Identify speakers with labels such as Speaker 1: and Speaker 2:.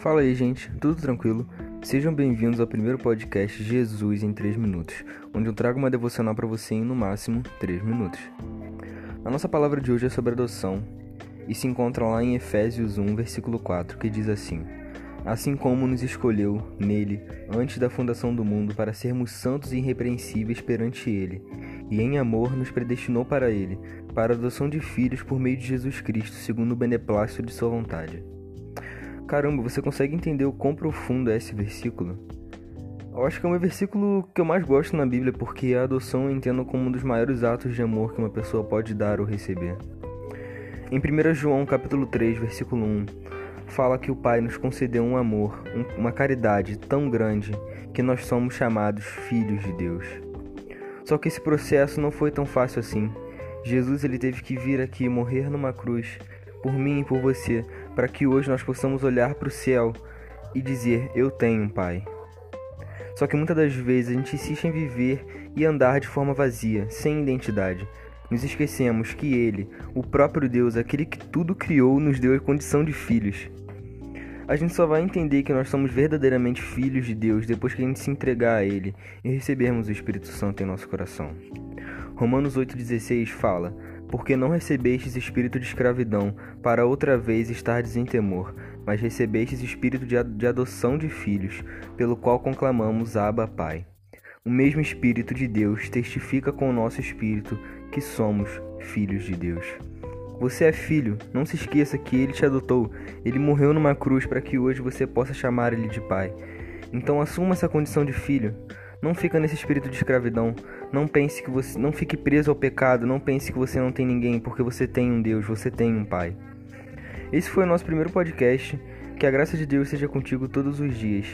Speaker 1: Fala aí, gente, tudo tranquilo? Sejam bem-vindos ao primeiro podcast Jesus em 3 minutos, onde eu trago uma devocional para você em no máximo 3 minutos. A nossa palavra de hoje é sobre adoção e se encontra lá em Efésios 1, versículo 4, que diz assim: Assim como nos escolheu nele antes da fundação do mundo para sermos santos e irrepreensíveis perante ele, e em amor nos predestinou para ele, para a adoção de filhos por meio de Jesus Cristo, segundo o beneplácito de sua vontade. Caramba, você consegue entender o quão profundo é esse versículo? Eu acho que é o meu versículo que eu mais gosto na Bíblia, porque a adoção eu entendo como um dos maiores atos de amor que uma pessoa pode dar ou receber. Em 1 João capítulo 3, versículo 1, fala que o Pai nos concedeu um amor, uma caridade tão grande que nós somos chamados filhos de Deus. Só que esse processo não foi tão fácil assim. Jesus ele teve que vir aqui morrer numa cruz por mim e por você, para que hoje nós possamos olhar para o céu e dizer: Eu tenho um Pai. Só que muitas das vezes a gente insiste em viver e andar de forma vazia, sem identidade. Nos esquecemos que Ele, o próprio Deus, aquele que tudo criou, nos deu a condição de filhos. A gente só vai entender que nós somos verdadeiramente filhos de Deus depois que a gente se entregar a Ele e recebermos o Espírito Santo em nosso coração. Romanos 8,16 fala: Porque não recebestes espírito de escravidão, para outra vez estardes em temor, mas recebestes espírito de, de adoção de filhos, pelo qual conclamamos Abba Pai. O mesmo Espírito de Deus testifica com o nosso espírito que somos filhos de Deus. Você é filho, não se esqueça que ele te adotou. Ele morreu numa cruz para que hoje você possa chamar ele de pai. Então assuma essa condição de filho. Não fica nesse espírito de escravidão. Não pense que você não fique preso ao pecado, não pense que você não tem ninguém, porque você tem um Deus, você tem um pai. Esse foi o nosso primeiro podcast. Que a graça de Deus seja contigo todos os dias.